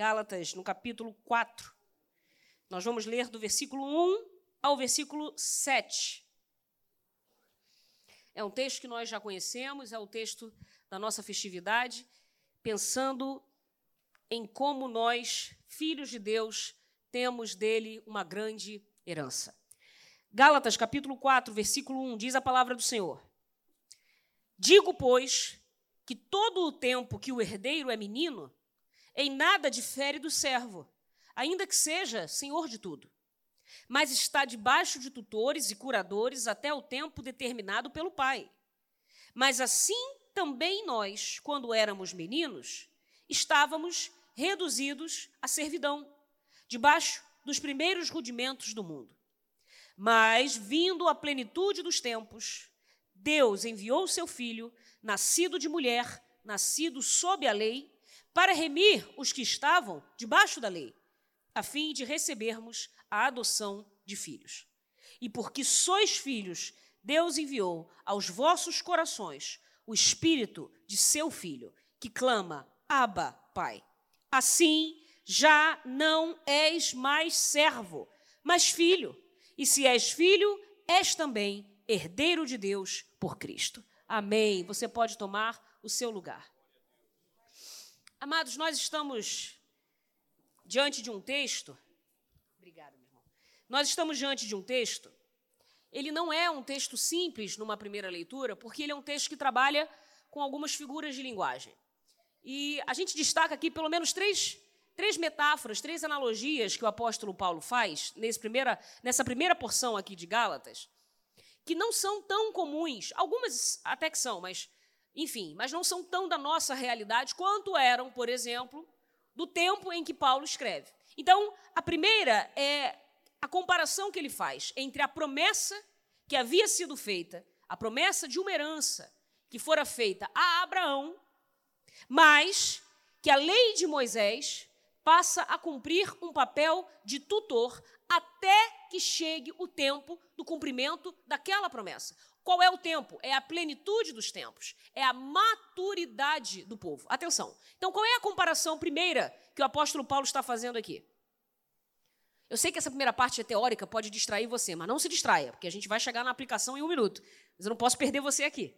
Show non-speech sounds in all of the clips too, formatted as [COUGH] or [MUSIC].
Gálatas, no capítulo 4. Nós vamos ler do versículo 1 ao versículo 7. É um texto que nós já conhecemos, é o texto da nossa festividade, pensando em como nós, filhos de Deus, temos dele uma grande herança. Gálatas, capítulo 4, versículo 1, diz a palavra do Senhor: Digo, pois, que todo o tempo que o herdeiro é menino, em nada difere do servo, ainda que seja senhor de tudo. Mas está debaixo de tutores e curadores até o tempo determinado pelo pai. Mas assim também nós, quando éramos meninos, estávamos reduzidos à servidão, debaixo dos primeiros rudimentos do mundo. Mas, vindo a plenitude dos tempos, Deus enviou seu filho, nascido de mulher, nascido sob a lei, para remir os que estavam debaixo da lei, a fim de recebermos a adoção de filhos. E porque sois filhos, Deus enviou aos vossos corações o espírito de seu filho, que clama: Abba, Pai. Assim, já não és mais servo, mas filho. E se és filho, és também herdeiro de Deus por Cristo. Amém. Você pode tomar o seu lugar. Amados, nós estamos diante de um texto. Obrigada, meu irmão. Nós estamos diante de um texto. Ele não é um texto simples numa primeira leitura, porque ele é um texto que trabalha com algumas figuras de linguagem. E a gente destaca aqui pelo menos três três metáforas, três analogias que o apóstolo Paulo faz primeira, nessa primeira porção aqui de Gálatas, que não são tão comuns, algumas até que são, mas enfim, mas não são tão da nossa realidade quanto eram, por exemplo, do tempo em que Paulo escreve. Então, a primeira é a comparação que ele faz entre a promessa que havia sido feita, a promessa de uma herança que fora feita a Abraão, mas que a lei de Moisés passa a cumprir um papel de tutor até que chegue o tempo do cumprimento daquela promessa. Qual é o tempo? É a plenitude dos tempos, é a maturidade do povo. Atenção. Então, qual é a comparação primeira que o apóstolo Paulo está fazendo aqui? Eu sei que essa primeira parte é teórica, pode distrair você, mas não se distraia, porque a gente vai chegar na aplicação em um minuto. Mas eu não posso perder você aqui.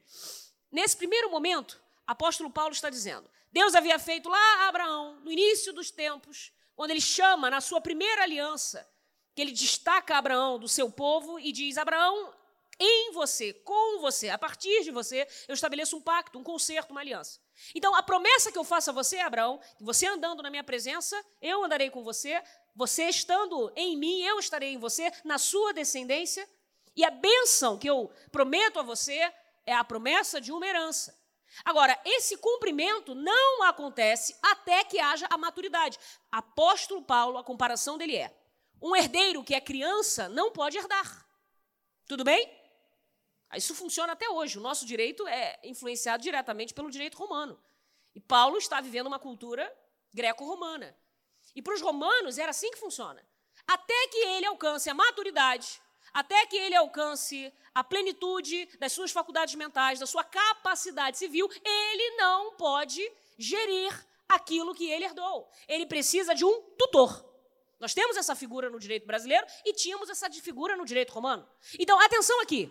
Nesse primeiro momento, apóstolo Paulo está dizendo: Deus havia feito lá a Abraão, no início dos tempos, quando ele chama na sua primeira aliança, que ele destaca Abraão do seu povo e diz: Abraão, em você, com você, a partir de você, eu estabeleço um pacto, um concerto, uma aliança. Então, a promessa que eu faço a você, Abraão, você andando na minha presença, eu andarei com você, você estando em mim, eu estarei em você, na sua descendência, e a bênção que eu prometo a você é a promessa de uma herança. Agora, esse cumprimento não acontece até que haja a maturidade. Apóstolo Paulo, a comparação dele é: um herdeiro que é criança não pode herdar. Tudo bem? Isso funciona até hoje. O nosso direito é influenciado diretamente pelo direito romano. E Paulo está vivendo uma cultura greco-romana. E para os romanos era assim que funciona. Até que ele alcance a maturidade, até que ele alcance a plenitude das suas faculdades mentais, da sua capacidade civil, ele não pode gerir aquilo que ele herdou. Ele precisa de um tutor. Nós temos essa figura no direito brasileiro e tínhamos essa figura no direito romano. Então, atenção aqui.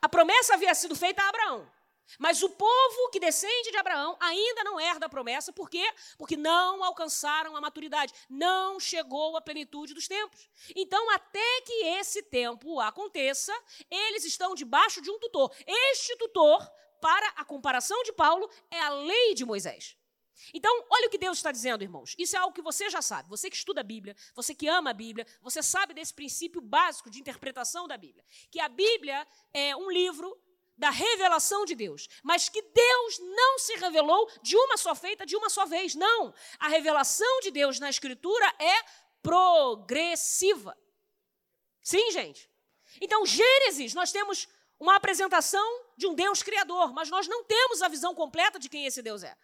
A promessa havia sido feita a Abraão. Mas o povo que descende de Abraão ainda não herda a promessa, por quê? Porque não alcançaram a maturidade, não chegou a plenitude dos tempos. Então, até que esse tempo aconteça, eles estão debaixo de um tutor. Este tutor, para a comparação de Paulo, é a lei de Moisés. Então, olha o que Deus está dizendo, irmãos. Isso é algo que você já sabe. Você que estuda a Bíblia, você que ama a Bíblia, você sabe desse princípio básico de interpretação da Bíblia. Que a Bíblia é um livro da revelação de Deus, mas que Deus não se revelou de uma só feita, de uma só vez. Não. A revelação de Deus na Escritura é progressiva. Sim, gente. Então, Gênesis, nós temos uma apresentação de um Deus criador, mas nós não temos a visão completa de quem esse Deus é.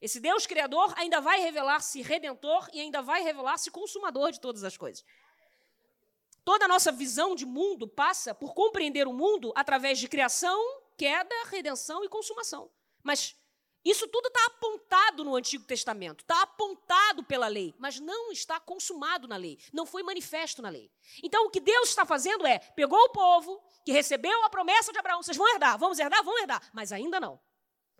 Esse Deus criador ainda vai revelar-se redentor e ainda vai revelar-se consumador de todas as coisas. Toda a nossa visão de mundo passa por compreender o mundo através de criação, queda, redenção e consumação. Mas Isso tudo está apontado no Antigo Testamento, está apontado pela lei, mas não está consumado na lei, não foi manifesto na lei. Então, o que Deus está fazendo é: pegou o povo que recebeu a promessa de Abraão, vocês vão herdar, vamos herdar, vão herdar, mas ainda não.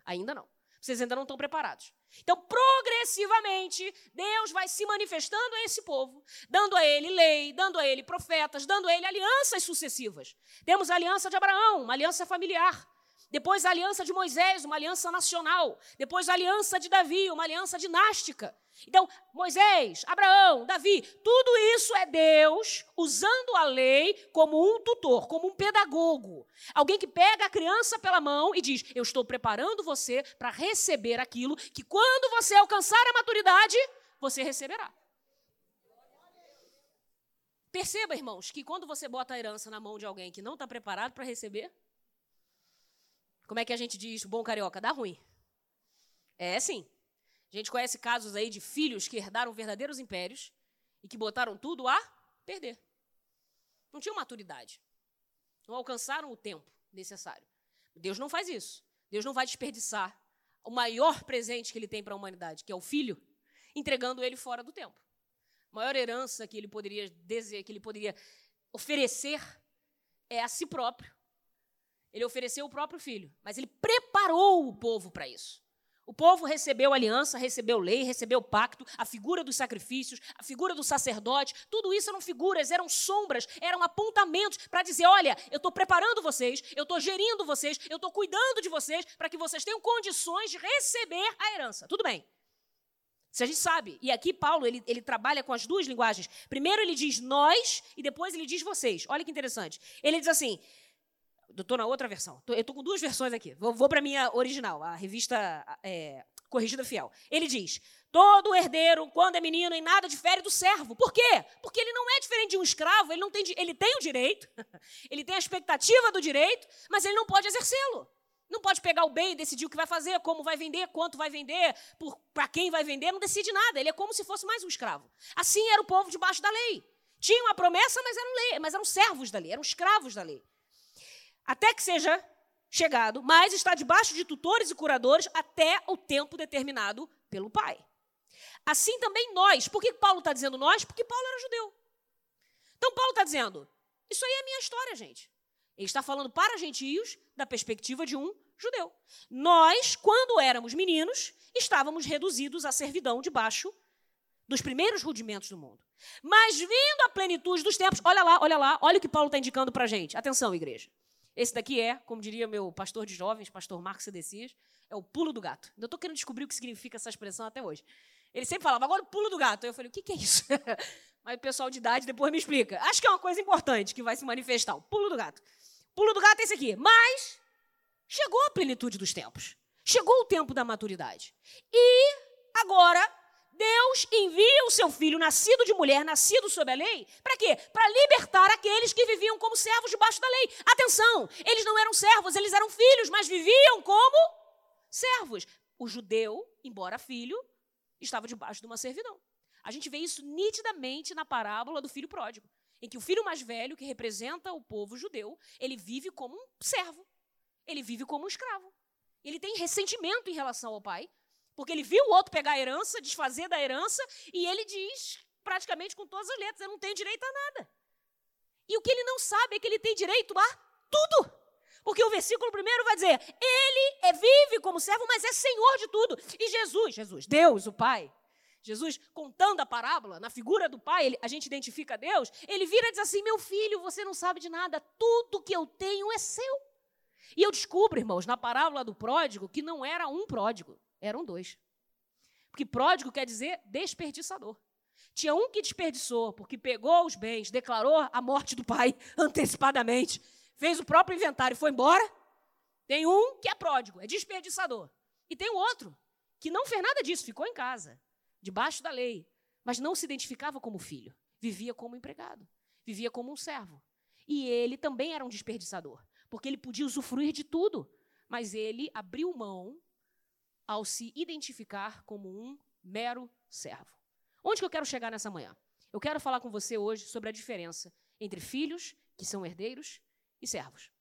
Ainda não. Vocês ainda não estão preparados. Então, progressivamente, Deus vai se manifestando a esse povo, dando a ele lei, dando a ele profetas, dando a ele alianças sucessivas. Temos a aliança de Abraão, uma aliança familiar. Depois a aliança de Moisés, uma aliança nacional. Depois a aliança de Davi, uma aliança dinástica. Então, Moisés, Abraão, Davi, tudo isso é Deus usando a lei como um tutor, como um pedagogo. Alguém que pega a criança pela mão e diz: Eu estou preparando você para receber aquilo que, quando você alcançar a maturidade, você receberá. Perceba, irmãos, que quando você bota a herança na mão de alguém que não está preparado para receber, como é que a gente diz, bom carioca? Dá ruim. É sim. A gente conhece casos aí de filhos que herdaram verdadeiros impérios e que botaram tudo a perder. Não tinham maturidade. Não alcançaram o tempo necessário. Deus não faz isso. Deus não vai desperdiçar o maior presente que ele tem para a humanidade, que é o filho, entregando ele fora do tempo. A maior herança que ele poderia dizer, que ele poderia oferecer é a si próprio ele ofereceu o próprio filho, mas ele preparou o povo para isso. O povo recebeu aliança, recebeu lei, recebeu pacto, a figura dos sacrifícios, a figura do sacerdote, tudo isso eram figuras, eram sombras, eram apontamentos para dizer: olha, eu estou preparando vocês, eu estou gerindo vocês, eu estou cuidando de vocês para que vocês tenham condições de receber a herança. Tudo bem. Se a gente sabe, e aqui Paulo ele, ele trabalha com as duas linguagens. Primeiro ele diz nós e depois ele diz vocês. Olha que interessante. Ele diz assim: Estou na outra versão. eu estou com duas versões aqui. Vou, vou para a minha original, a revista é, Corrigida Fiel. Ele diz: todo herdeiro, quando é menino, em nada difere do servo. Por quê? Porque ele não é diferente de um escravo, ele, não tem, ele tem o direito, [LAUGHS] ele tem a expectativa do direito, mas ele não pode exercê-lo. Não pode pegar o bem e decidir o que vai fazer, como vai vender, quanto vai vender, para quem vai vender, não decide nada. Ele é como se fosse mais um escravo. Assim era o povo debaixo da lei. Tinham a promessa, mas eram, lei, mas eram servos da lei, eram escravos da lei até que seja chegado, mas está debaixo de tutores e curadores até o tempo determinado pelo Pai. Assim também nós. Por que Paulo está dizendo nós? Porque Paulo era judeu. Então Paulo está dizendo: isso aí é minha história, gente. Ele está falando para gentios da perspectiva de um judeu. Nós, quando éramos meninos, estávamos reduzidos à servidão debaixo dos primeiros rudimentos do mundo. Mas vindo a plenitude dos tempos, olha lá, olha lá, olha o que Paulo está indicando para a gente. Atenção, igreja. Esse daqui é, como diria meu pastor de jovens, pastor Marcos Cedecias, é o pulo do gato. Eu estou querendo descobrir o que significa essa expressão até hoje. Ele sempre falava, agora o pulo do gato. Eu falei, o que, que é isso? [LAUGHS] Mas o pessoal de idade depois me explica. Acho que é uma coisa importante que vai se manifestar, o pulo do gato. O pulo do gato é esse aqui. Mas chegou a plenitude dos tempos. Chegou o tempo da maturidade. E agora Deus envia o seu filho, nascido de mulher, nascido sob a lei, para quê? Para libertar aqueles que viviam como servos debaixo da lei. Atenção, eles não eram servos, eles eram filhos, mas viviam como servos. O judeu, embora filho, estava debaixo de uma servidão. A gente vê isso nitidamente na parábola do filho pródigo, em que o filho mais velho, que representa o povo judeu, ele vive como um servo, ele vive como um escravo. Ele tem ressentimento em relação ao pai, porque ele viu o outro pegar a herança, desfazer da herança, e ele diz, praticamente com todas as letras, eu não tenho direito a nada. E o que ele não sabe é que ele tem direito a tudo. Porque o versículo primeiro vai dizer: Ele é, vive como servo, mas é senhor de tudo. E Jesus, Jesus, Deus, o Pai, Jesus, contando a parábola, na figura do Pai, ele, a gente identifica Deus, ele vira e diz assim: Meu filho, você não sabe de nada, tudo que eu tenho é seu. E eu descubro, irmãos, na parábola do pródigo, que não era um pródigo. Eram dois. Porque pródigo quer dizer desperdiçador. Tinha um que desperdiçou, porque pegou os bens, declarou a morte do pai [LAUGHS] antecipadamente, fez o próprio inventário e foi embora. Tem um que é pródigo, é desperdiçador. E tem o outro, que não fez nada disso, ficou em casa, debaixo da lei, mas não se identificava como filho, vivia como empregado, vivia como um servo. E ele também era um desperdiçador, porque ele podia usufruir de tudo, mas ele abriu mão ao se identificar como um mero servo. Onde que eu quero chegar nessa manhã? Eu quero falar com você hoje sobre a diferença entre filhos, que são herdeiros, e servos.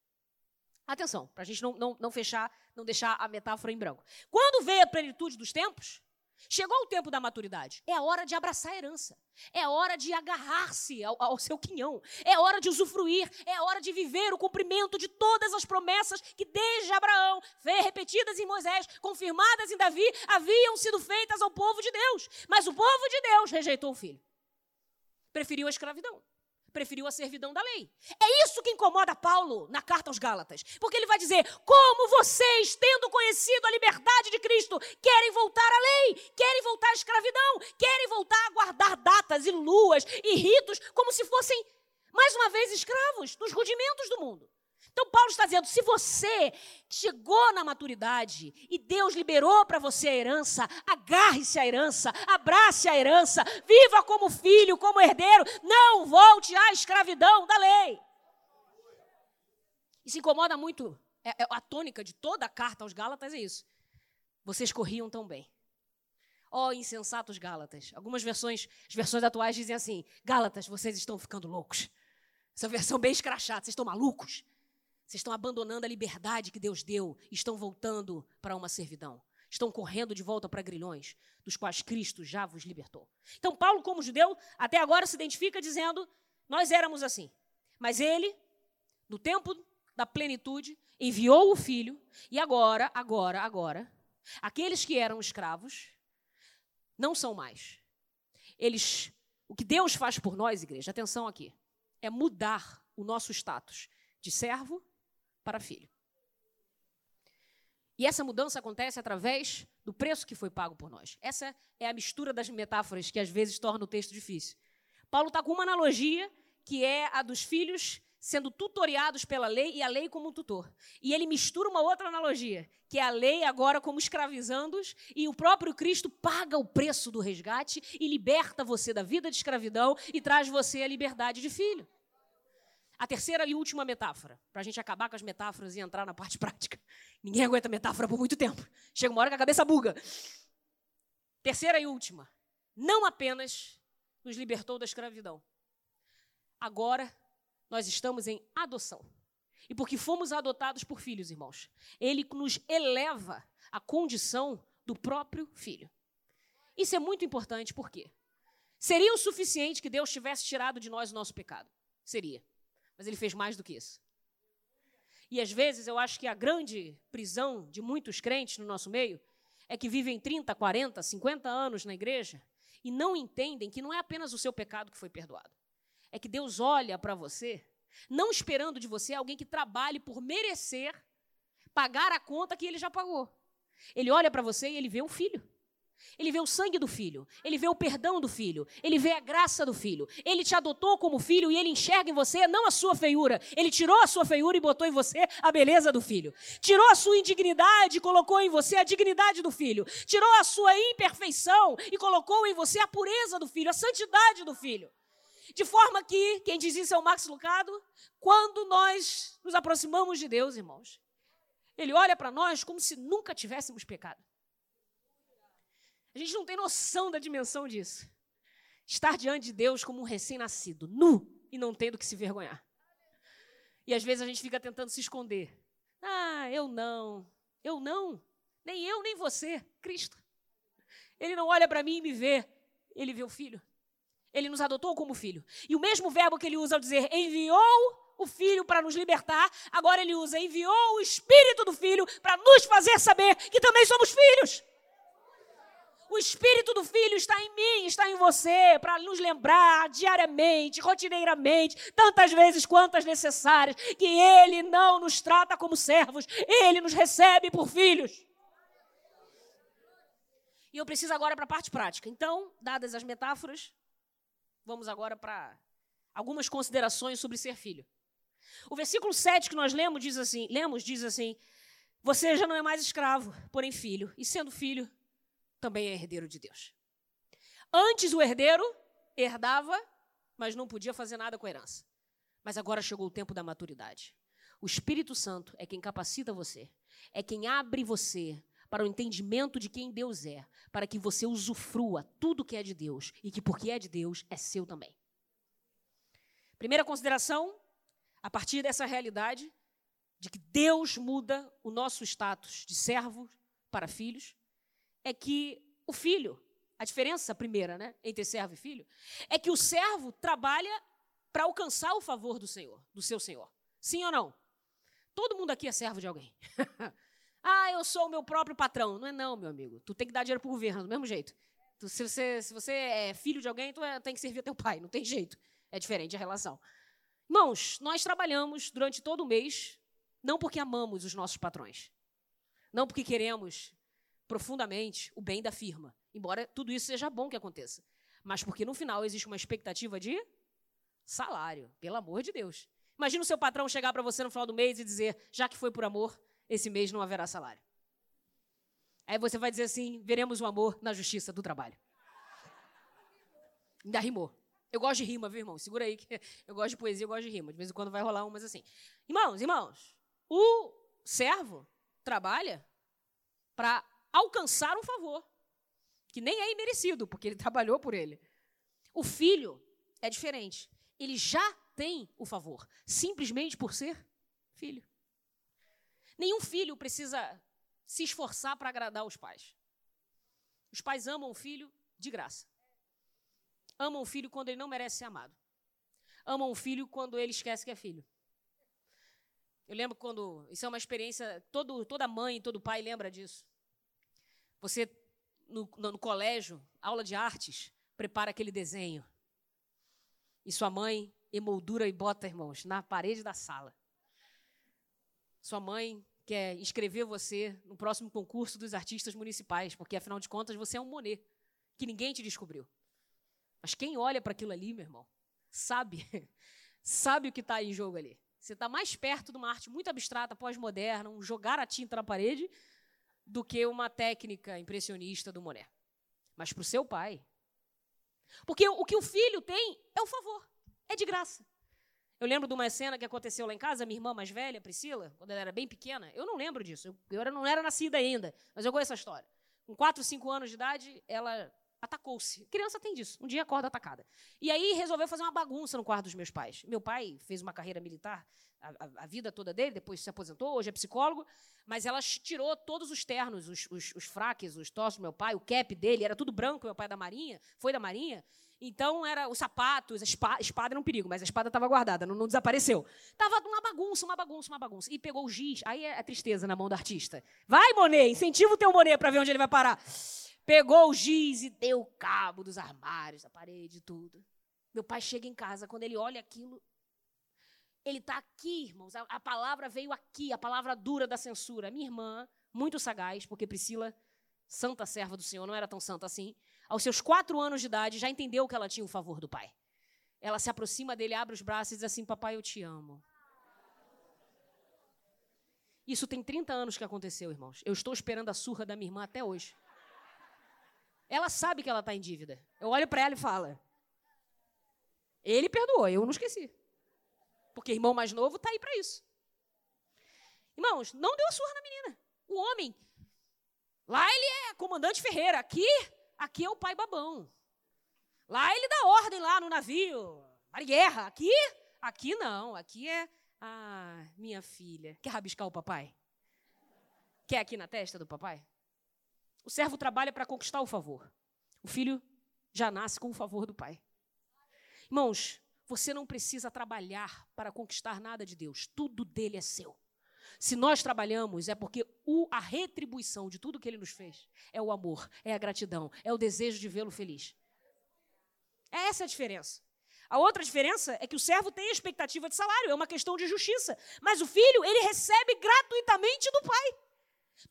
Atenção, para a gente não, não, não fechar, não deixar a metáfora em branco. Quando veio a plenitude dos tempos, chegou o tempo da maturidade. É hora de abraçar a herança. É hora de agarrar-se ao, ao, seu quinhão. É hora de usufruir. É hora de viver o cumprimento de todas as promessas que desde Abraão, repetidas em Moisés, confirmadas em Davi, haviam sido feitas ao povo de Deus. Mas o povo de Deus rejeitou o filho. Preferiu a escravidão preferiu a servidão da lei. É isso que incomoda Paulo na carta aos Gálatas. Porque ele vai dizer: como vocês, tendo conhecido a liberdade de Cristo, querem voltar à lei, querem voltar à escravidão, querem voltar a guardar datas e luas e ritos como se fossem, mais uma vez, escravos dos rudimentos do mundo. Então, Paulo está dizendo: se você chegou na maturidade e Deus liberou para você a herança, agarre-se à herança, abrace a herança, viva como filho, como herdeiro, não volte à escravidão da lei. Isso incomoda muito. É, é, a tônica de toda a carta aos Gálatas é isso. Vocês corriam tão bem. Ó oh, insensatos Gálatas. Algumas versões, as versões atuais dizem assim: Gálatas, vocês estão ficando loucos. Essa versão bem escrachada, vocês estão malucos. Vocês estão abandonando a liberdade que Deus deu e estão voltando para uma servidão. Estão correndo de volta para grilhões, dos quais Cristo já vos libertou. Então, Paulo, como judeu, até agora se identifica dizendo: Nós éramos assim. Mas ele, no tempo da plenitude, enviou o filho, e agora, agora, agora, aqueles que eram escravos não são mais. Eles, o que Deus faz por nós, igreja, atenção aqui, é mudar o nosso status de servo para filho. E essa mudança acontece através do preço que foi pago por nós. Essa é a mistura das metáforas que às vezes torna o texto difícil. Paulo está com uma analogia que é a dos filhos sendo tutoriados pela lei e a lei como um tutor. E ele mistura uma outra analogia, que é a lei agora como escravizando-os e o próprio Cristo paga o preço do resgate e liberta você da vida de escravidão e traz você a liberdade de filho. A terceira e última metáfora, para a gente acabar com as metáforas e entrar na parte [LAUGHS] prática. Ninguém aguenta metáfora por muito tempo. Chega uma hora que a cabeça buga. Terceira e última. Não apenas nos libertou da escravidão. Agora nós estamos em adoção. E porque fomos adotados por filhos, irmãos, ele nos eleva à condição do próprio filho. Isso é muito importante, por quê? Seria o suficiente que Deus tivesse tirado de nós o nosso pecado? Seria. Mas ele fez mais do que isso. E às vezes eu acho que a grande prisão de muitos crentes no nosso meio é que vivem 30, 40, 50 anos na igreja e não entendem que não é apenas o seu pecado que foi perdoado. É que Deus olha para você, não esperando de você alguém que trabalhe por merecer pagar a conta que ele já pagou. Ele olha para você e ele vê um filho. Ele vê o sangue do filho, ele vê o perdão do filho, ele vê a graça do filho. Ele te adotou como filho e ele enxerga em você não a sua feiura. Ele tirou a sua feiura e botou em você a beleza do filho. Tirou a sua indignidade e colocou em você a dignidade do filho. Tirou a sua imperfeição e colocou em você a pureza do filho, a santidade do filho. De forma que, quem diz isso é o Max Lucado, quando nós nos aproximamos de Deus, irmãos, ele olha para nós como se nunca tivéssemos pecado. A gente não tem noção da dimensão disso. Estar diante de Deus como um recém-nascido, nu e não tendo que se vergonhar. E às vezes a gente fica tentando se esconder. Ah, eu não. Eu não. Nem eu, nem você. Cristo. Ele não olha para mim e me vê. Ele vê o filho. Ele nos adotou como filho. E o mesmo verbo que ele usa ao dizer enviou o filho para nos libertar, agora ele usa enviou o espírito do filho para nos fazer saber que também somos filhos. O Espírito do Filho está em mim, está em você, para nos lembrar diariamente, rotineiramente, tantas vezes quantas necessárias, que Ele não nos trata como servos, Ele nos recebe por filhos. E eu preciso agora para a parte prática. Então, dadas as metáforas, vamos agora para algumas considerações sobre ser filho. O versículo 7 que nós lemos diz assim, lemos diz assim: Você já não é mais escravo, porém filho, e sendo filho, também é herdeiro de Deus. Antes o herdeiro herdava, mas não podia fazer nada com a herança. Mas agora chegou o tempo da maturidade. O Espírito Santo é quem capacita você, é quem abre você para o entendimento de quem Deus é, para que você usufrua tudo que é de Deus e que, porque é de Deus, é seu também. Primeira consideração, a partir dessa realidade, de que Deus muda o nosso status de servo para filhos é que o filho, a diferença primeira, né, entre servo e filho, é que o servo trabalha para alcançar o favor do Senhor, do seu Senhor. Sim ou não? Todo mundo aqui é servo de alguém. [LAUGHS] ah, eu sou o meu próprio patrão. Não é não, meu amigo. Tu tem que dar dinheiro para o governo, do mesmo jeito. Tu, se, você, se você é filho de alguém, tu é, tem que servir teu pai. Não tem jeito. É diferente a relação. Irmãos, nós trabalhamos durante todo o mês, não porque amamos os nossos patrões. Não porque queremos profundamente o bem da firma. Embora tudo isso seja bom que aconteça. Mas porque no final existe uma expectativa de salário, pelo amor de Deus. Imagina o seu patrão chegar para você no final do mês e dizer: já que foi por amor, esse mês não haverá salário. Aí você vai dizer assim: veremos o amor na justiça do trabalho. Ainda rimou. Eu gosto de rima, viu, irmão? Segura aí, que [LAUGHS] eu gosto de poesia, eu gosto de rima. De vez em quando vai rolar umas assim. Irmãos, irmãos, o servo trabalha para alcançar um favor, que nem é imerecido, porque ele [LAUGHS] trabalhou por ele. O filho é diferente. Ele já tem o favor, simplesmente por ser filho. Nenhum filho precisa se esforçar para agradar os pais. Os pais amam o filho de graça. Amam o filho quando ele não merece ser amado. Amam o filho quando ele esquece que é filho. Eu lembro quando. Isso é uma experiência. Todo, toda mãe, todo pai lembra disso. Você, no, no, no colégio, aula de artes, prepara aquele desenho. E sua mãe emoldura e bota, irmãos, na parede da sala. Sua mãe quer inscrever você no próximo concurso dos artistas municipais, porque afinal de contas você é um Monet, que ninguém te descobriu. Mas quem olha para aquilo ali, meu irmão, sabe, [LAUGHS] sabe o que está em jogo ali. Você está mais perto de uma arte muito abstrata, pós-moderna, um jogar a tinta na parede, do que uma técnica impressionista do Monet. Mas para o seu pai. Porque o que o filho tem é o favor. É de graça. Eu lembro de uma cena que aconteceu lá em casa, minha irmã mais velha, Priscila, quando ela era bem pequena. Eu não lembro disso, eu, eu não era nascida ainda, mas eu conheço a história. Com 4, 5 anos de idade, ela atacou-se. Criança tem disso, um dia acorda atacada. E aí resolveu fazer uma bagunça no quarto dos meus pais. Meu pai fez uma carreira militar a, a, a vida toda dele, depois se aposentou, hoje é psicólogo, mas ela tirou todos os ternos, os, os, os fraques, os tossos do meu pai, o cap dele, era tudo branco, meu pai é da Marinha, foi da Marinha, então, era os sapatos, a espada, espada era um perigo, mas a espada estava guardada, não, não, desapareceu. Tava uma bagunça, uma bagunça, uma bagunça. E pegou o giz, aí é a tristeza na mão do artista. Vai, Monet, incentiva o teu Monet para ver onde ele vai parar. Pegou o giz e deu cabo dos armários, da parede, tudo. Meu pai chega em casa, quando ele olha aquilo, ele está aqui, irmãos. A, a palavra veio aqui, a palavra dura da censura. Minha irmã, muito sagaz, porque Priscila, santa serva do Senhor, não era tão santa assim aos seus quatro anos de idade, já entendeu que ela tinha o favor do pai. Ela se aproxima dele, abre os braços e diz assim: Papai, eu te amo. Isso tem 30 anos que aconteceu, irmãos. Eu estou esperando a surra da minha irmã até hoje. Ela sabe que ela está em dívida. Eu olho para ela e falo: Ele perdoou, eu não esqueci. Porque irmão mais novo está aí para isso. Irmãos, não deu a surra na menina. O homem, lá ele é comandante Ferreira. Aqui, Aqui é o pai babão. Lá ele dá ordem lá no navio. Para guerra. Aqui, aqui não. Aqui é ah, minha filha. Quer rabiscar o papai? Quer aqui na testa do papai? O servo trabalha para conquistar o favor. O filho já nasce com o favor do pai. Irmãos, você não precisa trabalhar para conquistar nada de Deus. Tudo dele é seu. Se nós trabalhamos, é porque o, a retribuição de tudo que ele nos fez é o amor, é a gratidão, é o desejo de vê-lo feliz. É essa a diferença. A outra diferença é que o servo tem expectativa de salário, é uma questão de justiça. Mas o filho, ele recebe gratuitamente do pai.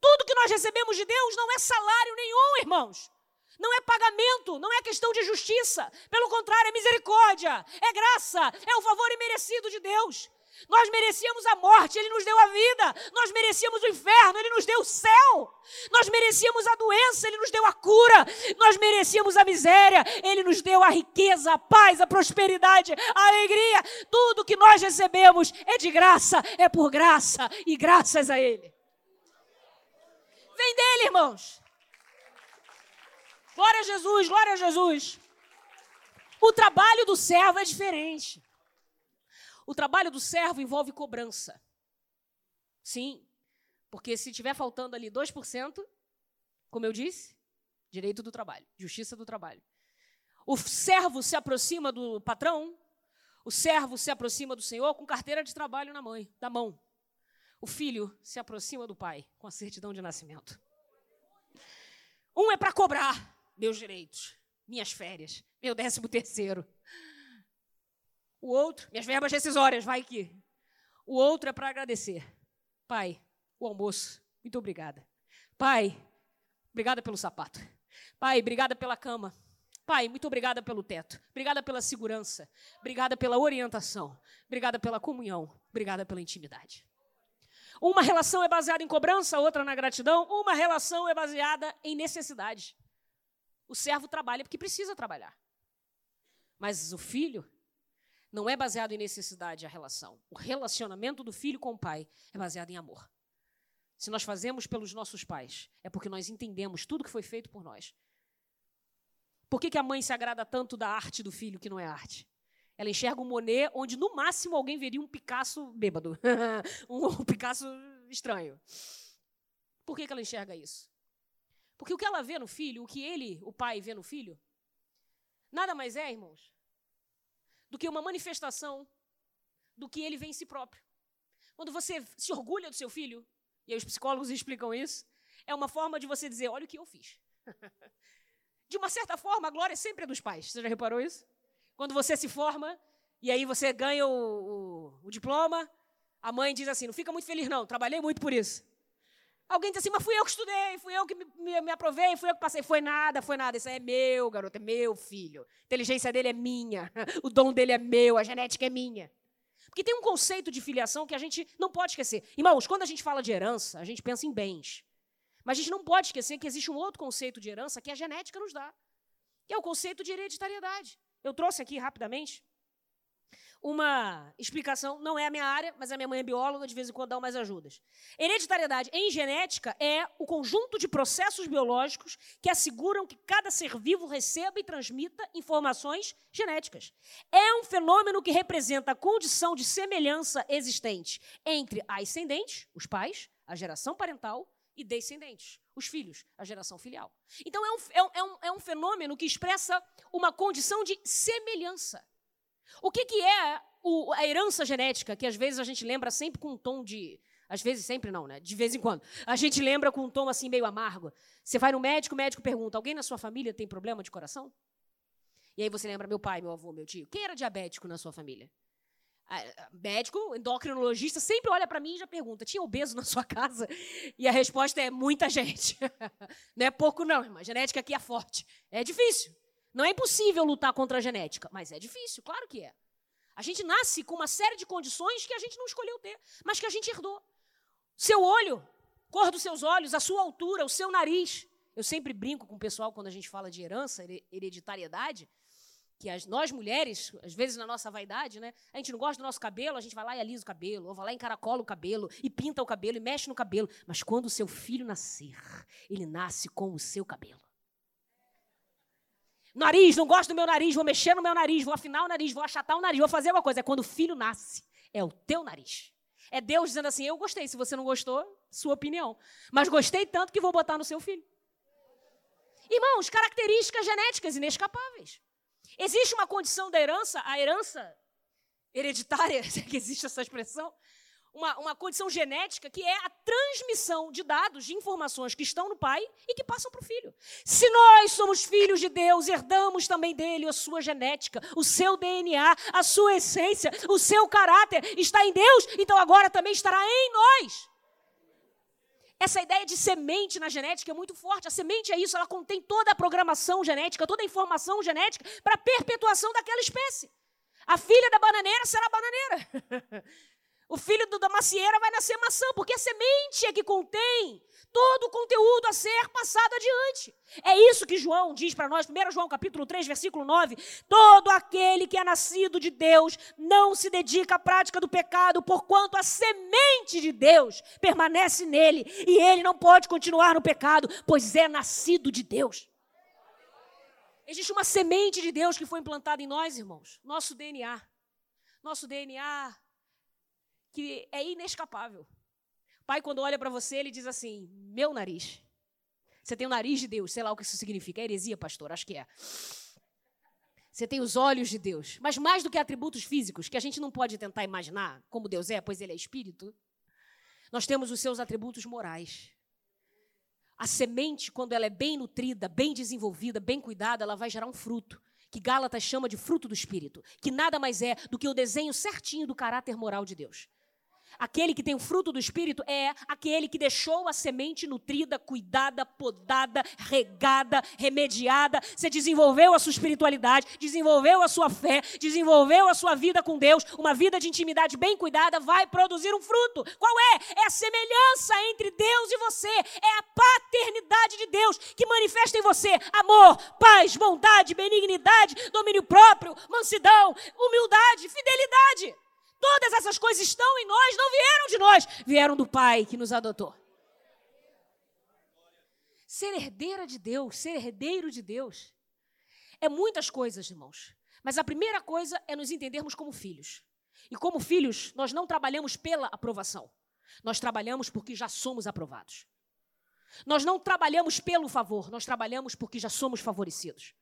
Tudo que nós recebemos de Deus não é salário nenhum, irmãos. Não é pagamento, não é questão de justiça. Pelo contrário, é misericórdia, é graça, é o favor imerecido de Deus. Nós merecíamos a morte, Ele nos deu a vida. Nós merecíamos o inferno, Ele nos deu o céu. Nós merecíamos a doença, Ele nos deu a cura. Nós merecíamos a miséria, Ele nos deu a riqueza, a paz, a prosperidade, a alegria. Tudo que nós recebemos é de graça, é por graça e graças a Ele. Vem dele, irmãos. Glória a Jesus, glória a Jesus. O trabalho do servo é diferente. O trabalho do servo envolve cobrança. Sim, porque se tiver faltando ali 2%, como eu disse, direito do trabalho, justiça do trabalho. O servo se aproxima do patrão, o servo se aproxima do Senhor com carteira de trabalho na mãe, da mão. O filho se aproxima do pai com a certidão de nascimento. Um é para cobrar meus direitos, minhas férias, meu décimo terceiro. O outro, minhas verbas decisórias, vai que. O outro é para agradecer. Pai, o almoço, muito obrigada. Pai, obrigada pelo sapato. Pai, obrigada pela cama. Pai, muito obrigada pelo teto. Obrigada pela segurança. Obrigada pela orientação. Obrigada pela comunhão. Obrigada pela intimidade. Uma relação é baseada em cobrança, outra na gratidão. Uma relação é baseada em necessidade. O servo trabalha porque precisa trabalhar. Mas o filho não é baseado em necessidade a relação. O relacionamento do filho com o pai é baseado em amor. Se nós fazemos pelos nossos pais, é porque nós entendemos tudo que foi feito por nós. Por que, que a mãe se agrada tanto da arte do filho que não é arte? Ela enxerga um Monet onde, no máximo, alguém veria um Picasso bêbado. [LAUGHS] um Picasso estranho. Por que, que ela enxerga isso? Porque o que ela vê no filho, o que ele, o pai, vê no filho, nada mais é, irmãos, do que uma manifestação do que ele vê em si próprio. Quando você se orgulha do seu filho, e os psicólogos [LAUGHS] explicam isso, é uma forma de você dizer: olha o que eu fiz. [LAUGHS] de uma certa forma, a glória sempre é dos pais. Você já reparou isso? Quando você se forma e aí você ganha o, o, o diploma, a mãe diz assim: não fica muito feliz, não, trabalhei muito por isso. Alguém diz assim, mas fui eu que estudei, fui eu que me, me, me, aprovei, fui eu que passei. Foi nada, foi nada. Isso é meu, garoto, é meu filho. A inteligência dele é minha, [LAUGHS] o dom dele é meu, a genética é minha. Porque tem um conceito de filiação que a gente não pode esquecer. Irmãos, quando a gente fala de herança, a gente pensa em bens. Mas a gente não pode esquecer que existe um outro conceito de herança que a genética nos dá, que é o conceito de hereditariedade. Eu trouxe aqui rapidamente uma explicação, não é a minha área, mas a minha mãe é bióloga, de vez em quando dá umas ajudas. Hereditariedade em genética é o conjunto de processos biológicos que asseguram que cada ser vivo receba e transmita informações genéticas. É um fenômeno que representa a condição de semelhança existente entre ascendentes, os pais, a geração parental, e descendentes, os filhos, a geração filial. Então é um, é um, é um fenômeno que expressa uma condição de semelhança. O que, que é o, a herança genética, que às vezes a gente lembra sempre com um tom de. Às vezes, sempre não, né? De vez em quando. A gente lembra com um tom assim meio amargo. Você vai no médico, o médico pergunta: alguém na sua família tem problema de coração? E aí você lembra meu pai, meu avô, meu tio. Quem era diabético na sua família? Médico, endocrinologista, sempre olha para mim e já pergunta: tinha obeso na sua casa? E a resposta é: muita gente. [LAUGHS] não é pouco, não, irmã. A genética aqui é forte. É difícil. Não é impossível lutar contra a genética, mas é difícil, claro que é. A gente nasce com uma série de condições que a gente não escolheu ter, mas que a gente herdou. Seu olho, cor dos seus olhos, a sua altura, o seu nariz. Eu sempre brinco com o pessoal quando a gente fala de herança, hereditariedade, que as, nós mulheres, às vezes na nossa vaidade, né, a gente não gosta do nosso cabelo, a gente vai lá e alisa o cabelo, ou vai lá e encaracola o cabelo, e pinta o cabelo, e mexe no cabelo. Mas quando o seu filho nascer, ele nasce com o seu cabelo. Nariz, não gosto do meu nariz, vou mexer no meu nariz, vou afinar o nariz, vou achatar o nariz, vou fazer alguma coisa. É quando o filho nasce, é o teu nariz. É Deus dizendo assim: Eu gostei, se você não gostou, sua opinião. Mas gostei tanto que vou botar no seu filho. Irmãos, características genéticas inescapáveis. Existe uma condição da herança, a herança hereditária, [LAUGHS] é que existe essa expressão, uma, uma condição genética que é a transmissão de dados, de informações que estão no pai e que passam para o filho. Se nós somos filhos de Deus, herdamos também dele a sua genética, o seu DNA, a sua essência, o seu caráter está em Deus, então agora também estará em nós. Essa ideia de semente na genética é muito forte. A semente é isso, ela contém toda a programação genética, toda a informação genética para a perpetuação daquela espécie. A filha da bananeira será bananeira. [LAUGHS] O filho da macieira vai nascer maçã, porque a semente é que contém todo o conteúdo a ser passado adiante. É isso que João diz para nós, 1 João capítulo 3, versículo 9. Todo aquele que é nascido de Deus não se dedica à prática do pecado, porquanto a semente de Deus permanece nele, e ele não pode continuar no pecado, pois é nascido de Deus. Existe uma semente de Deus que foi implantada em nós, irmãos. Nosso DNA. Nosso DNA que é inescapável. Pai, quando olha para você, ele diz assim: meu nariz. Você tem o nariz de Deus, sei lá o que isso significa. É heresia, pastor, acho que é. Você tem os olhos de Deus. Mas mais do que atributos físicos, que a gente não pode tentar imaginar como Deus é, pois ele é espírito, nós temos os seus atributos morais. A semente, quando ela é bem nutrida, bem desenvolvida, bem cuidada, ela vai gerar um fruto, que Gálatas chama de fruto do espírito, que nada mais é do que o desenho certinho do caráter moral de Deus. Aquele que tem o fruto do Espírito é aquele que deixou a semente nutrida, cuidada, podada, regada, remediada. Você desenvolveu a sua espiritualidade, desenvolveu a sua fé, desenvolveu a sua vida com Deus. Uma vida de intimidade bem cuidada vai produzir um fruto. Qual é? É a semelhança entre Deus e você. É a paternidade de Deus que manifesta em você amor, paz, bondade, benignidade, domínio próprio, mansidão, humildade, fidelidade. Todas essas coisas estão em nós, não vieram de nós, vieram do Pai que nos adotou. Ser herdeira de Deus, ser herdeiro de Deus, é muitas coisas, irmãos. Mas a primeira coisa é nos entendermos como filhos. E como filhos, nós não trabalhamos pela aprovação. Nós trabalhamos porque já somos aprovados. Nós não trabalhamos pelo favor, nós trabalhamos porque já somos favorecidos.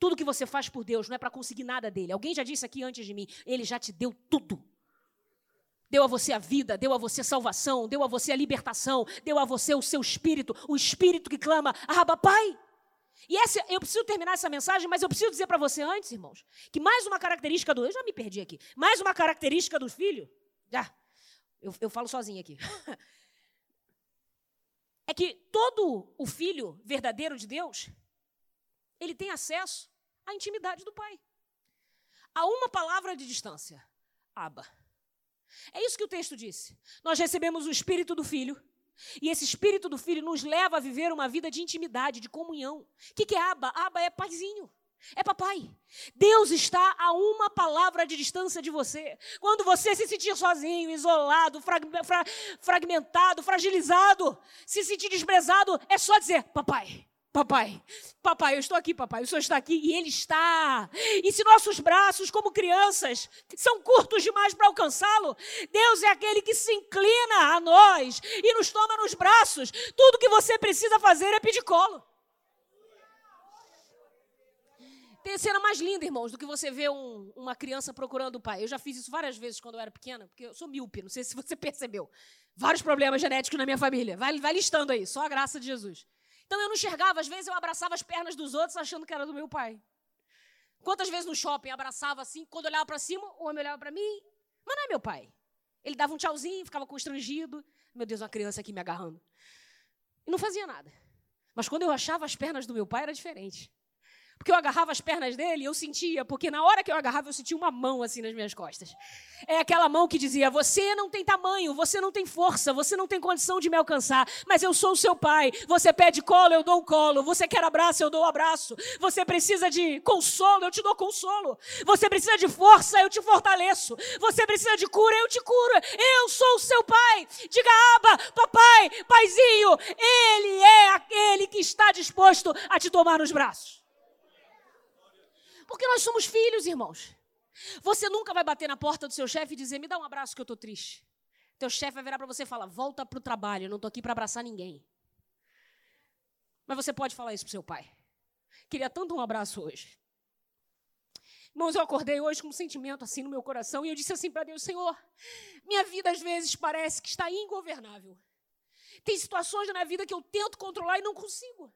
Tudo que você faz por Deus não é para conseguir nada dele. Alguém já disse aqui antes de mim, ele já te deu tudo. Deu a você a vida, deu a você salvação, deu a você a libertação, deu a você o seu espírito, o espírito que clama, Abba, Pai. E essa, eu preciso terminar essa mensagem, mas eu preciso dizer para você antes, irmãos, que mais uma característica do. Eu já me perdi aqui. Mais uma característica do filho. Já. Eu, eu falo sozinho aqui. [LAUGHS] é que todo o filho verdadeiro de Deus, ele tem acesso a intimidade do Pai. A uma palavra de distância. Aba. É isso que o texto disse. Nós recebemos o Espírito do Filho. E esse Espírito do Filho nos leva a viver uma vida de intimidade, de comunhão. O que, que é aba? Aba é paizinho. É papai. Deus está a uma palavra de distância de você. Quando você se sentir sozinho, isolado, fragmentado, fragilizado, se sentir desprezado, é só dizer: Papai, Papai, papai, eu estou aqui, papai, o senhor está aqui e ele está. E se nossos braços, como crianças, são curtos demais para alcançá-lo, Deus é aquele que se inclina a nós e nos toma nos braços. Tudo que você precisa fazer é pedir colo. Tem cena mais linda, irmãos, do que você ver um, uma criança procurando o pai. Eu já fiz isso várias vezes quando eu era pequena, porque eu sou míope, não sei se você [LAUGHS] percebeu. Vários problemas genéticos na minha família. Vai, vai listando aí, só a graça de Jesus. Então eu não enxergava, às vezes eu abraçava as pernas dos outros achando que era do meu pai. Quantas vezes no shopping abraçava assim, quando olhava para cima, o homem olhava para mim, mas não é meu pai. Ele dava um tchauzinho, ficava constrangido. Meu Deus, uma criança aqui me agarrando. E não fazia nada. Mas quando eu achava as pernas do meu pai, era diferente. Porque eu agarrava as pernas dele e eu sentia, porque na hora que eu agarrava, eu sentia uma mão assim nas minhas costas. É aquela mão que dizia: Você não tem tamanho, você não tem força, você não tem condição de me alcançar, mas eu sou o seu pai. Você pede colo, eu dou o colo. Você quer abraço, eu dou o abraço. Você precisa de consolo, eu te dou consolo. Você precisa de força, eu te fortaleço. Você precisa de cura, eu te curo. Eu sou o seu pai. Diga, aba, papai, paizinho. Ele é aquele que está disposto a te tomar nos braços. Porque nós somos filhos, irmãos. Você nunca vai bater na porta do seu chefe e dizer: me dá um abraço que eu estou triste. Teu chefe vai virar para você e falar: volta para o trabalho, eu não estou aqui para abraçar ninguém. Mas você pode falar isso para seu pai. Queria tanto um abraço hoje. Irmãos, eu acordei hoje com um sentimento assim no meu coração e eu disse assim para Deus: Senhor, minha vida às vezes parece que está ingovernável. Tem situações na vida que eu tento controlar e não consigo.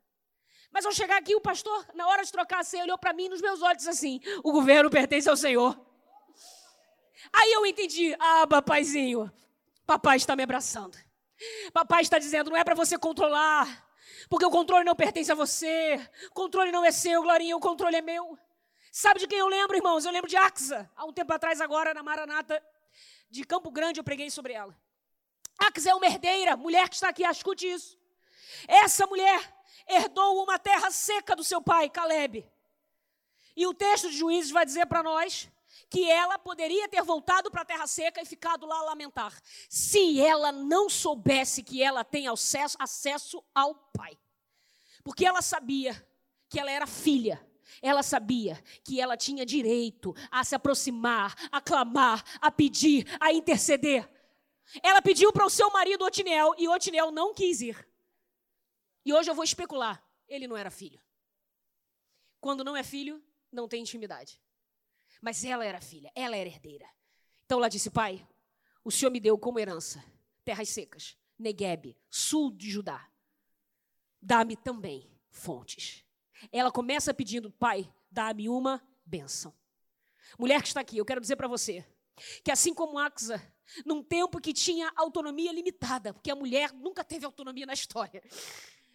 Mas ao chegar aqui, o pastor, na hora de trocar a ceia, olhou para mim nos meus olhos disse assim: o governo pertence ao Senhor. Aí eu entendi, ah, papaizinho, papai está me abraçando. Papai está dizendo, não é para você controlar, porque o controle não pertence a você. O controle não é seu, Glorinha, o controle é meu. Sabe de quem eu lembro, irmãos? Eu lembro de Axa. Há um tempo atrás, agora, na Maranata de Campo Grande, eu preguei sobre ela. Axa é uma herdeira, mulher que está aqui, escute isso. Essa mulher, herdou uma terra seca do seu pai, Caleb. E o texto de Juízes vai dizer para nós que ela poderia ter voltado para a terra seca e ficado lá a lamentar, se ela não soubesse que ela tem acesso, acesso ao pai. Porque ela sabia que ela era filha. Ela sabia que ela tinha direito a se aproximar, a clamar, a pedir, a interceder. Ela pediu para o seu marido Otiniel e Otiniel não quis ir. E hoje eu vou especular: ele não era filho. Quando não é filho, não tem intimidade. Mas ela era filha, ela era herdeira. Então ela disse: Pai, o Senhor me deu como herança terras secas, Negueb, sul de Judá. Dá-me também fontes. Ela começa pedindo: Pai, dá-me uma bênção. Mulher que está aqui, eu quero dizer para você que assim como Axa, num tempo que tinha autonomia limitada, porque a mulher nunca teve autonomia na história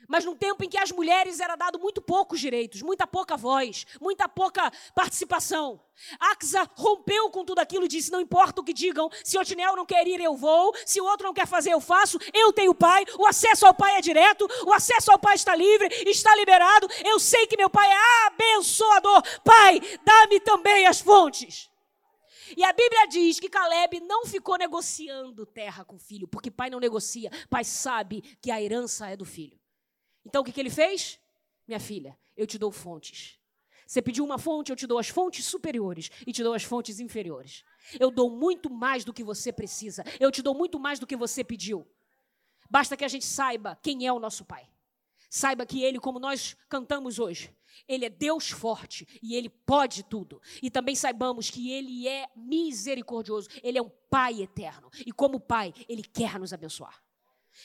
mas num tempo em que as mulheres era dado muito poucos direitos, muita pouca voz, muita pouca participação. Axa rompeu com tudo aquilo e disse: Não importa o que digam, se Otinel não quer ir, eu vou, se o outro não quer fazer, eu faço. Eu tenho pai, o acesso ao pai é direto, o acesso ao pai está livre, está liberado. Eu sei que meu pai é abençoador. Pai, dá-me também as fontes. E a Bíblia diz que Caleb não ficou negociando terra com o filho, porque pai não negocia, pai sabe que a herança é do filho. Então o que, que ele fez? Minha filha, eu te dou fontes. Você pediu uma fonte, eu te dou as fontes superiores e te dou as fontes inferiores. Eu dou muito mais do que você precisa. Eu te dou muito mais do que você pediu. Basta que a gente saiba quem é o nosso Pai. Saiba que Ele, como nós cantamos hoje, Ele é Deus forte e Ele pode tudo. E também saibamos que Ele é misericordioso. Ele é um Pai eterno. E como Pai, Ele quer nos abençoar.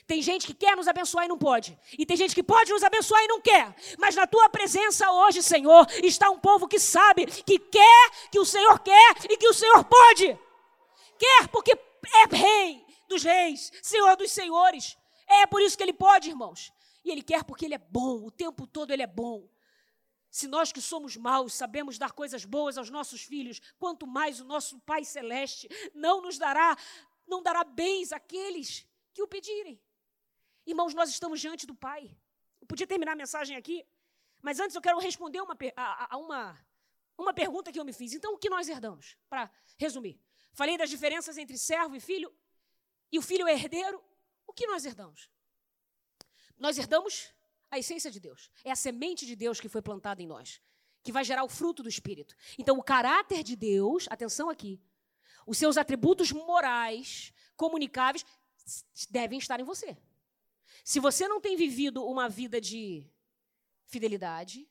Tem gente que quer nos abençoar e não pode. E tem gente que pode nos abençoar e não quer. Mas na tua presença hoje, Senhor, está um povo que sabe que quer, que o Senhor quer e que o Senhor pode. Quer porque é rei dos reis, Senhor dos senhores. É por isso que ele pode, irmãos. E ele quer porque ele é bom, o tempo todo ele é bom. Se nós que somos maus sabemos dar coisas boas aos nossos filhos, quanto mais o nosso Pai celeste não nos dará, não dará bens àqueles que o pedirem. Irmãos, nós estamos diante do Pai. Eu podia terminar a mensagem aqui, mas antes eu quero responder uma, a, a uma, uma pergunta que eu me fiz. Então, o que nós herdamos? Para resumir. Falei das diferenças entre servo e filho, e o filho é herdeiro. O que nós herdamos? Nós herdamos a essência de Deus. É a semente de Deus que foi plantada em nós, que vai gerar o fruto do Espírito. Então, o caráter de Deus, atenção aqui, os seus atributos morais, comunicáveis, devem estar em você. Se você não tem vivido uma vida de fidelidade,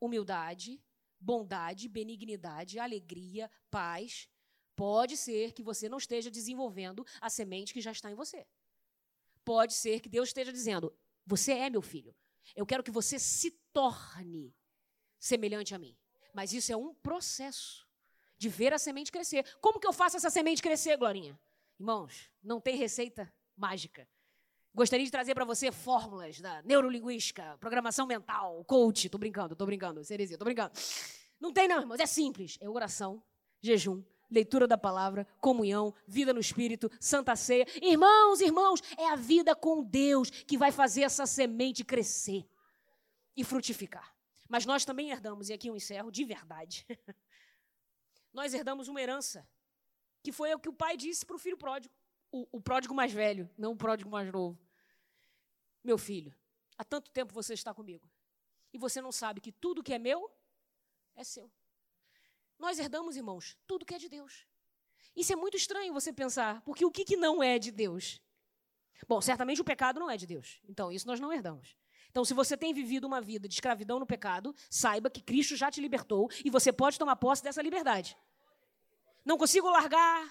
humildade, bondade, benignidade, alegria, paz, pode ser que você não esteja desenvolvendo a semente que já está em você. Pode ser que Deus esteja dizendo: Você é meu filho. Eu quero que você se torne semelhante a mim. Mas isso é um processo de ver a semente crescer. Como que eu faço essa semente crescer, Glorinha? Irmãos, não tem receita mágica. Gostaria de trazer para você fórmulas da neurolinguística, programação mental, coach. Tô brincando, tô brincando, Cerezinha, tô brincando. Não tem não, irmãos, é simples. É oração, jejum, leitura da palavra, comunhão, vida no espírito, santa ceia. Irmãos, irmãos, é a vida com Deus que vai fazer essa semente crescer e frutificar. Mas nós também herdamos, e aqui eu encerro de verdade. [LAUGHS] nós herdamos uma herança que foi o que o pai disse para o filho pródigo o, o pródigo mais velho, não o pródigo mais novo. Meu filho, há tanto tempo você está comigo. E você não sabe que tudo que é meu é seu. Nós herdamos, irmãos, tudo que é de Deus. Isso é muito estranho você pensar, porque o que, que não é de Deus? Bom, certamente o pecado não é de Deus. Então, isso nós não herdamos. Então, se você tem vivido uma vida de escravidão no pecado, saiba que Cristo já te libertou e você pode tomar posse dessa liberdade. Não consigo largar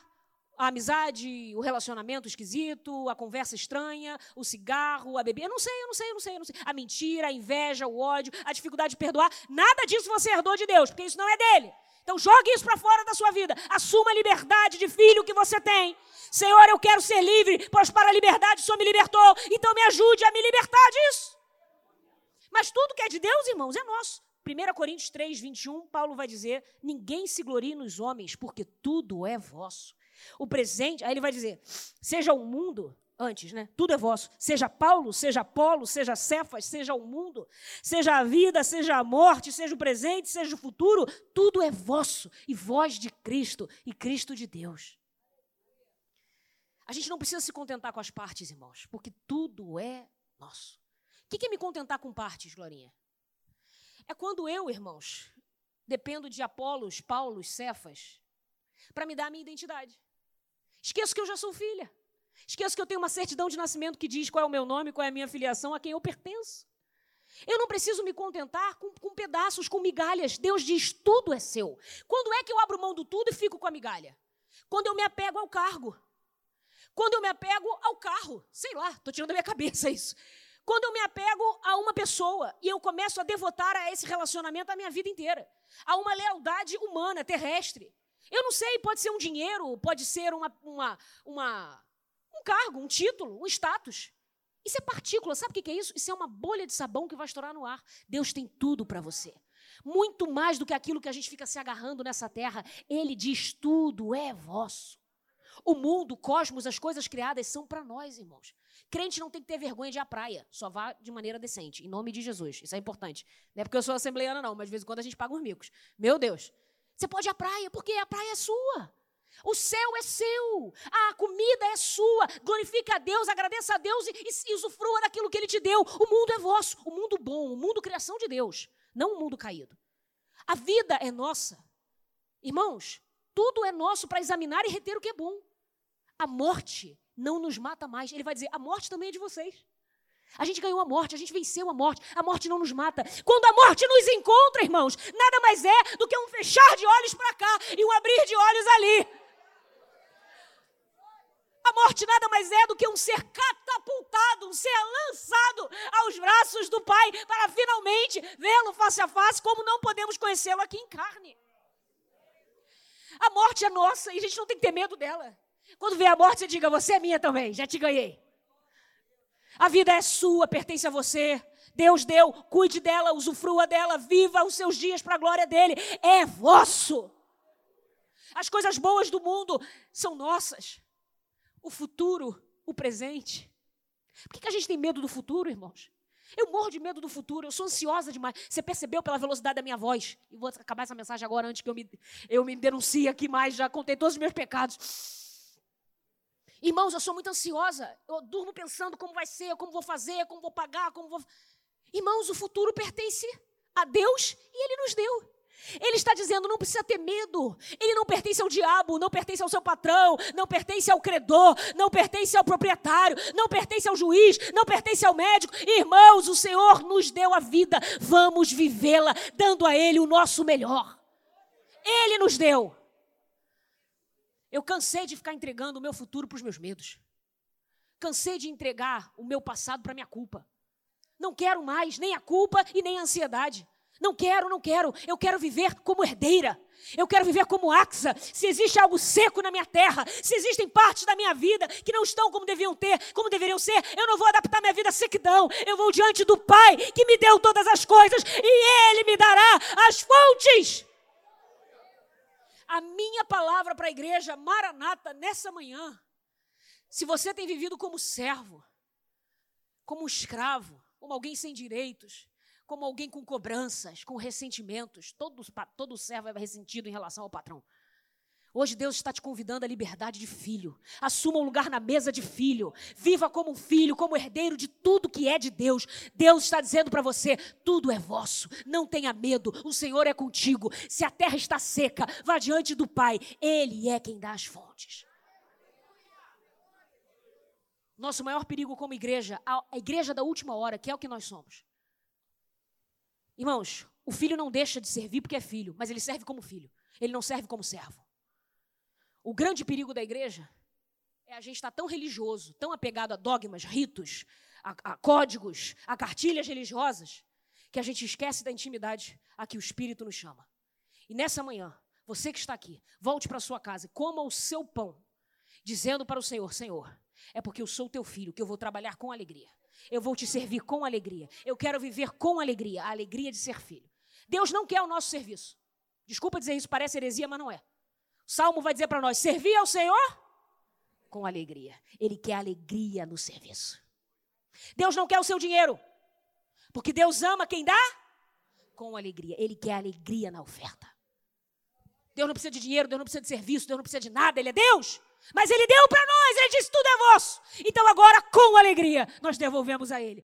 a amizade, o relacionamento esquisito, a conversa estranha, o cigarro, a bebida. Eu não sei, eu não sei, eu não sei, eu não sei. A mentira, a inveja, o ódio, a dificuldade de perdoar. Nada disso você herdou de Deus, porque isso não é dele. Então jogue isso para fora da sua vida. Assuma a liberdade de filho que você tem. Senhor, eu quero ser livre, pois para a liberdade o Senhor me libertou. Então me ajude a me libertar disso. Mas tudo que é de Deus, irmãos, é nosso. 1 Coríntios 3, 21, Paulo vai dizer: Ninguém se glorie nos homens, porque tudo é vosso. O presente, aí ele vai dizer: seja o mundo, antes, né? Tudo é vosso. Seja Paulo, seja Apolo, seja Cefas, seja o mundo, seja a vida, seja a morte, seja o presente, seja o futuro, tudo é vosso. E vós de Cristo e Cristo de Deus. A gente não precisa se contentar com as partes, irmãos, porque tudo é nosso. O que é me contentar com partes, Glorinha? É quando eu, irmãos, dependo de Apolos, Paulos, Cefas, para me dar a minha identidade. Esqueço que eu já sou filha. Esqueço que eu tenho uma certidão de nascimento que diz qual é o meu nome, qual é a minha filiação, a quem eu pertenço. Eu não preciso me contentar com, com, pedaços, com migalhas. Deus diz: tudo é seu. Quando é que eu abro mão do tudo e fico com a migalha? Quando eu me apego ao cargo. Quando eu me apego ao carro. Sei lá, estou tirando da minha [LAUGHS] cabeça isso. Quando eu me apego a uma pessoa e eu começo a devotar a esse relacionamento a minha vida inteira, a uma lealdade humana, terrestre. Eu não sei, pode ser um dinheiro, pode ser uma, uma, uma um cargo, um título, um status. Isso é partícula, sabe o que é isso? Isso é uma bolha de sabão que vai estourar no ar. Deus tem tudo para você. Muito mais do que aquilo que a gente fica se agarrando nessa terra. Ele diz: tudo é vosso. O mundo, o cosmos, as coisas criadas são para nós, irmãos. Crente não tem que ter vergonha de ir à praia, só vá de maneira decente, em nome de Jesus. Isso é importante. Não é porque eu sou assembleiana, não, mas de vez em quando a gente paga uns micos. Meu Deus. Você pode ir à praia, porque a praia é sua. O céu é seu, a comida é sua. Glorifica a Deus, agradeça a Deus e, e, usufrua daquilo que Ele te deu. O mundo é vosso, o mundo bom, o mundo criação de Deus, não o mundo caído. A vida é nossa. Irmãos, tudo é nosso para examinar e reter o que é bom. A morte não nos mata mais. Ele vai dizer: a morte também é de vocês. A gente ganhou a morte, a gente venceu a morte, a morte não nos mata. Quando a morte nos encontra, irmãos, nada mais é do que um fechar de olhos para cá e um abrir de olhos ali. A morte nada mais é do que um ser catapultado, um ser lançado aos braços do Pai para finalmente vê-lo face a face, como não podemos conhecê-lo aqui em carne. A morte é nossa e a gente não tem que ter medo dela. Quando vê a morte, você diga: Você é minha também, já te ganhei. A vida é sua, pertence a você. Deus deu, cuide dela, usufrua dela, viva os seus dias para a glória dele. É vosso. As coisas boas do mundo são nossas. O futuro, o presente. Por que, que a gente tem medo do futuro, irmãos? Eu morro de medo do futuro, eu sou ansiosa demais. Você percebeu pela velocidade da minha voz? E vou acabar essa mensagem agora antes que eu me, eu me denuncie aqui mais, já contei todos os meus pecados. Irmãos, eu sou muito ansiosa. Eu durmo pensando como vai ser, como vou fazer, como vou pagar, como vou. Irmãos, o futuro pertence a Deus e Ele nos deu. Ele está dizendo: não precisa ter medo. Ele não pertence ao diabo, não pertence ao seu patrão, não pertence ao credor, não pertence ao proprietário, não pertence ao juiz, não pertence ao médico. Irmãos, o Senhor nos deu a vida, vamos vivê-la, dando a Ele o nosso melhor. Ele nos deu. Eu cansei de ficar entregando o meu futuro para os meus medos. Cansei de entregar o meu passado para minha culpa. Não quero mais nem a culpa e nem a ansiedade. Não quero, não quero. Eu quero viver como herdeira. Eu quero viver como Axa. Se existe algo seco na minha terra, se existem partes da minha vida que não estão como deviam ter, como deveriam ser, eu não vou adaptar minha vida à sequidão. Eu vou diante do Pai que me deu todas as coisas e Ele me dará as fontes. A minha palavra para a igreja Maranata nessa manhã. Se você tem vivido como servo, como escravo, como alguém sem direitos, como alguém com cobranças, com ressentimentos, todo, todo servo é ressentido em relação ao patrão. Hoje Deus está te convidando à liberdade de filho. Assuma um lugar na mesa de filho. Viva como um filho, como herdeiro de tudo que é de Deus. Deus está dizendo para você: tudo é vosso. Não tenha medo. O Senhor é contigo. Se a terra está seca, vá diante do Pai. Ele é quem dá as fontes. Nosso maior perigo como igreja, a igreja da última hora, que é o que nós somos. Irmãos, o filho não deixa de servir porque é filho, mas ele serve como filho. Ele não serve como servo. O grande perigo da igreja é a gente estar tão religioso, tão apegado a dogmas, ritos, a, a códigos, a cartilhas religiosas, que a gente esquece da intimidade a que o Espírito nos chama. E nessa manhã, você que está aqui, volte para sua casa, coma o seu pão, dizendo para o Senhor: Senhor, é porque eu sou teu filho que eu vou trabalhar com alegria. Eu vou te servir com alegria. Eu quero viver com alegria, a alegria de ser filho. Deus não quer o nosso serviço. Desculpa dizer isso, parece heresia, mas não é. Salmo vai dizer para nós: servir ao Senhor com alegria. Ele quer alegria no serviço. Deus não quer o seu dinheiro, porque Deus ama quem dá com alegria. Ele quer alegria na oferta. Deus não precisa de dinheiro, Deus não precisa de serviço, Deus não precisa de nada, Ele é Deus. Mas Ele deu para nós, Ele disse: tudo é vosso. Então agora, com alegria, nós devolvemos a Ele.